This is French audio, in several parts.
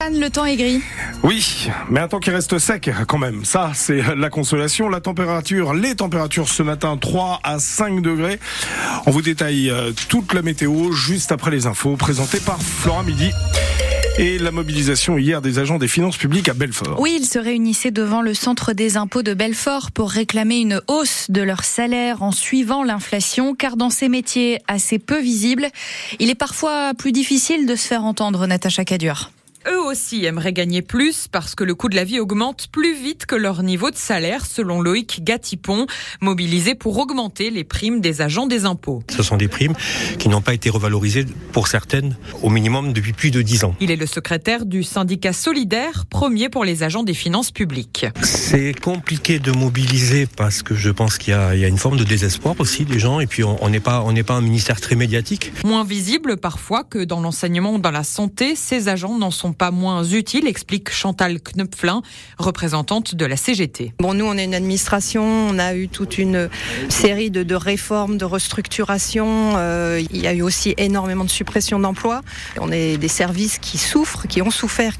Le temps est gris. Oui, mais un temps qui reste sec quand même. Ça, c'est la consolation. La température, les températures ce matin, 3 à 5 degrés. On vous détaille euh, toute la météo juste après les infos présentées par Flora Midi. Et la mobilisation hier des agents des finances publiques à Belfort. Oui, ils se réunissaient devant le centre des impôts de Belfort pour réclamer une hausse de leur salaire en suivant l'inflation, car dans ces métiers assez peu visibles, il est parfois plus difficile de se faire entendre, Natacha Cadur eux aussi aimeraient gagner plus parce que le coût de la vie augmente plus vite que leur niveau de salaire, selon Loïc Gatipon, mobilisé pour augmenter les primes des agents des impôts. Ce sont des primes qui n'ont pas été revalorisées pour certaines au minimum depuis plus de 10 ans. Il est le secrétaire du syndicat solidaire, premier pour les agents des finances publiques. C'est compliqué de mobiliser parce que je pense qu'il y, y, a une forme de désespoir aussi des gens et puis on n'est pas, on pas un ministère très médiatique. Moins visible parfois que dans l'enseignement ou dans la santé, ces agents n'en sont pas moins utile, explique Chantal Knöpflin, représentante de la CGT. Bon, nous, on est une administration, on a eu toute une série de, de réformes, de restructurations. Euh, il y a eu aussi énormément de suppression d'emplois. On est des services qui souffrent, qui ont souffert.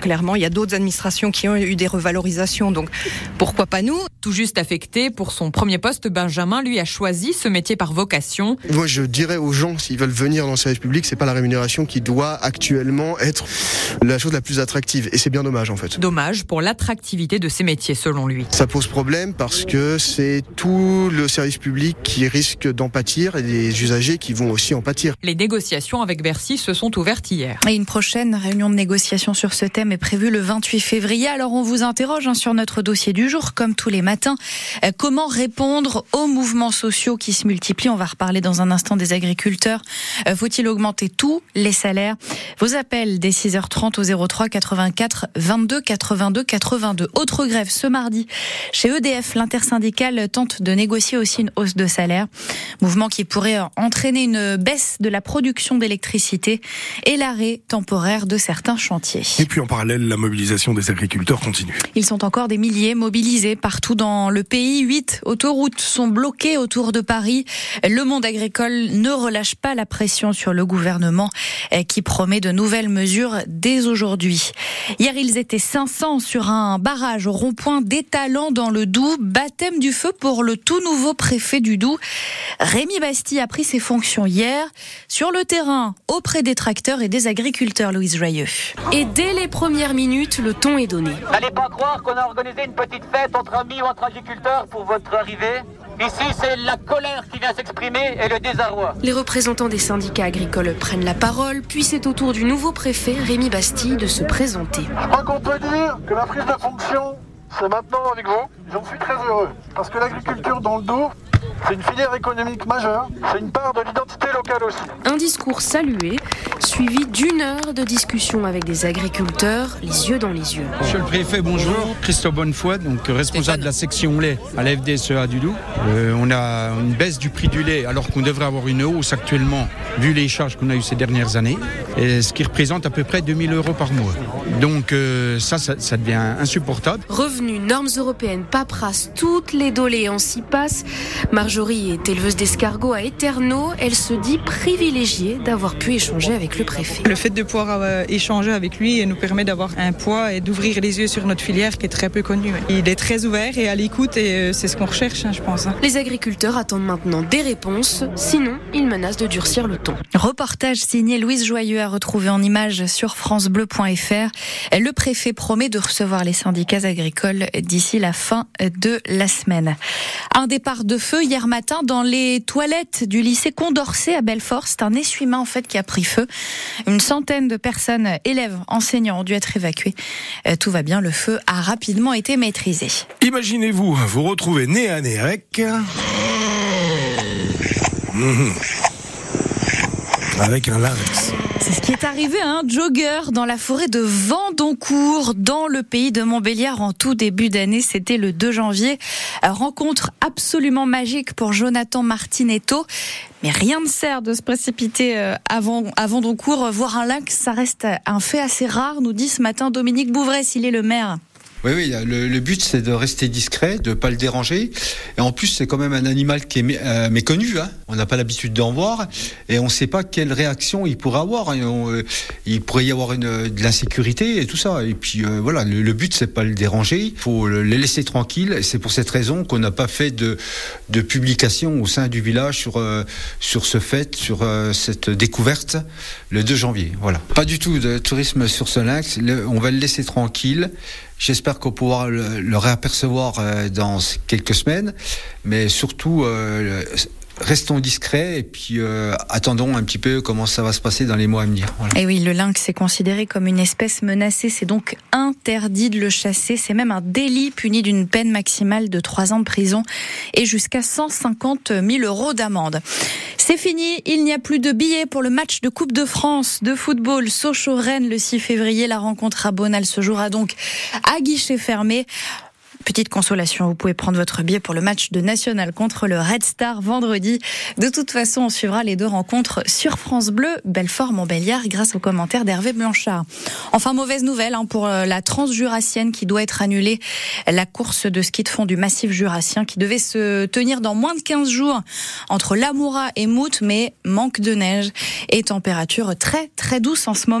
Clairement, il y a d'autres administrations qui ont eu des revalorisations, donc pourquoi pas nous? Tout juste affecté pour son premier poste, Benjamin, lui, a choisi ce métier par vocation. Moi, je dirais aux gens, s'ils veulent venir dans le service public, c'est pas la rémunération qui doit actuellement être la chose la plus attractive. Et c'est bien dommage en fait. Dommage pour l'attractivité de ces métiers selon lui. Ça pose problème parce que c'est tout le service public qui risque d'en pâtir et les usagers qui vont aussi en pâtir. Les négociations avec Bercy se sont ouvertes hier. Et une prochaine réunion de négociation sur ce thème est prévue le 28 février. Alors on vous interroge hein, sur notre dossier du jour, comme tous les matins. Euh, comment répondre aux mouvements sociaux qui se multiplient? On va reparler dans un instant des agriculteurs. Euh, faut-il augmenter tous les salaires? Vos appels dès 6h30 aux 03 84 22 82 82. Autre grève ce mardi chez EDF. L'intersyndicale tente de négocier aussi une hausse de salaire. Mouvement qui pourrait entraîner une baisse de la production d'électricité et l'arrêt temporaire de certains chantiers. Et puis en parallèle, la mobilisation des agriculteurs continue. Ils sont encore des milliers mobilisés partout dans le pays. Huit autoroutes sont bloquées autour de Paris. Le monde agricole ne relâche pas la pression sur le gouvernement eh, qui promet de nouvelles mesures dès aujourd'hui. Hier, ils étaient 500 sur un barrage au rond-point d'étalant dans le Doubs. Baptême du feu pour le tout nouveau préfet du Doubs. Rémi Bastille a pris ses fonctions hier sur le terrain auprès des tracteurs et des agriculteurs, Louise Joyeux. Et dès les premières minutes, le ton est donné. N'allez pas croire qu'on a organisé une petite fête entre amis ou entre agriculteurs pour votre arrivée. Ici, c'est la colère qui vient s'exprimer et le désarroi. Les représentants des syndicats agricoles prennent la parole, puis c'est au tour du nouveau préfet, Rémi Bastille, de se présenter. Je crois qu'on peut dire que la prise de fonction, c'est maintenant avec vous. J'en suis très heureux. Parce que l'agriculture dans le dos, c'est une filière économique majeure, c'est une part de l'identité locale aussi. Un discours salué, suivi d'une heure de discussion avec des agriculteurs, les yeux dans les yeux. Monsieur le préfet, bonjour. Christophe Bonnefoy, donc responsable de la section lait à la FDSEA du Doubs. Euh, on a une baisse du prix du lait alors qu'on devrait avoir une hausse actuellement, vu les charges qu'on a eues ces dernières années, et ce qui représente à peu près 2000 euros par mois. Donc euh, ça, ça, ça, devient insupportable. Revenus, normes européennes, paperasse, toutes les doléances y passent. Marjorie est éleveuse d'escargots à Eterno. Elle se dit privilégiée d'avoir pu échanger avec le préfet. Le fait de pouvoir euh, échanger avec lui nous permet d'avoir un poids et d'ouvrir les yeux sur notre filière qui est très peu connue. Il est très ouvert et à l'écoute et euh, c'est ce qu'on recherche, hein, je pense. Hein. Les agriculteurs attendent maintenant des réponses, sinon ils menacent de durcir le ton. Reportage signé Louise Joyeux à retrouver en image sur francebleu.fr. Le préfet promet de recevoir les syndicats agricoles d'ici la fin de la semaine. Un départ de feu hier matin dans les toilettes du lycée Condorcet à Belfort. C'est un essuie-main en fait qui a pris feu. Une centaine de personnes, élèves, enseignants, ont dû être évacués. Tout va bien, le feu a rapidement été maîtrisé. Imaginez-vous vous retrouver nez à nez avec... Mmh. Avec un lynx. C'est ce qui est arrivé à un jogger dans la forêt de Vendoncourt, dans le pays de Montbéliard, en tout début d'année. C'était le 2 janvier. Rencontre absolument magique pour Jonathan Martinetto. Mais rien ne sert de se précipiter avant, à Vendoncourt. Voir un lynx, ça reste un fait assez rare, nous dit ce matin Dominique Bouvray, s'il est le maire. Oui, oui, le, but c'est de rester discret, de pas le déranger. Et en plus, c'est quand même un animal qui est euh, méconnu. Hein. On n'a pas l'habitude d'en voir et on ne sait pas quelle réaction il pourrait avoir. Euh, il pourrait y avoir une, de l'insécurité et tout ça. Et puis euh, voilà, le, but c'est pas le déranger. Il faut le- les laisser tranquilles. C'est pour cette raison qu'on n'a pas fait de, publication au sein du village sur sur ce fait, sur cette découverte le 2 janvier. Voilà. Pas du tout de tourisme sur ce lynx. On va le laisser tranquille. J'espère qu'on pourra le, réapercevoir euh, dans quelques semaines, mais surtout euh, restons discrets et puis euh, attendons un petit peu comment ça va se passer dans les mois à venir. Voilà. Et oui, le lynx est considéré comme une espèce menacée. C'est donc interdit de le chasser. C'est même un délit puni d'une peine maximale de 3 ans de prison et jusqu'à 150 000 euros d'amende. C'est fini. Il n'y a plus de billets pour le match de Coupe de France de football Sochaux-Rennes le 6 février. La rencontre à Bonal se jouera donc à guichet fermé. Petite consolation, vous pouvez prendre votre billet pour le match de National contre le Red Star vendredi. De toute façon, on suivra les deux rencontres sur France Bleu, Belfort-Montbéliard, grâce aux commentaires d'Hervé Blanchard. Enfin, mauvaise nouvelle hein, pour euh, la Transjurassienne qui doit être annulée. La course de ski de fond du massif jurassien qui devait se tenir dans moins de 15 jours entre Lamoura et Mout, mais manque de neige et température très très douce en ce moment.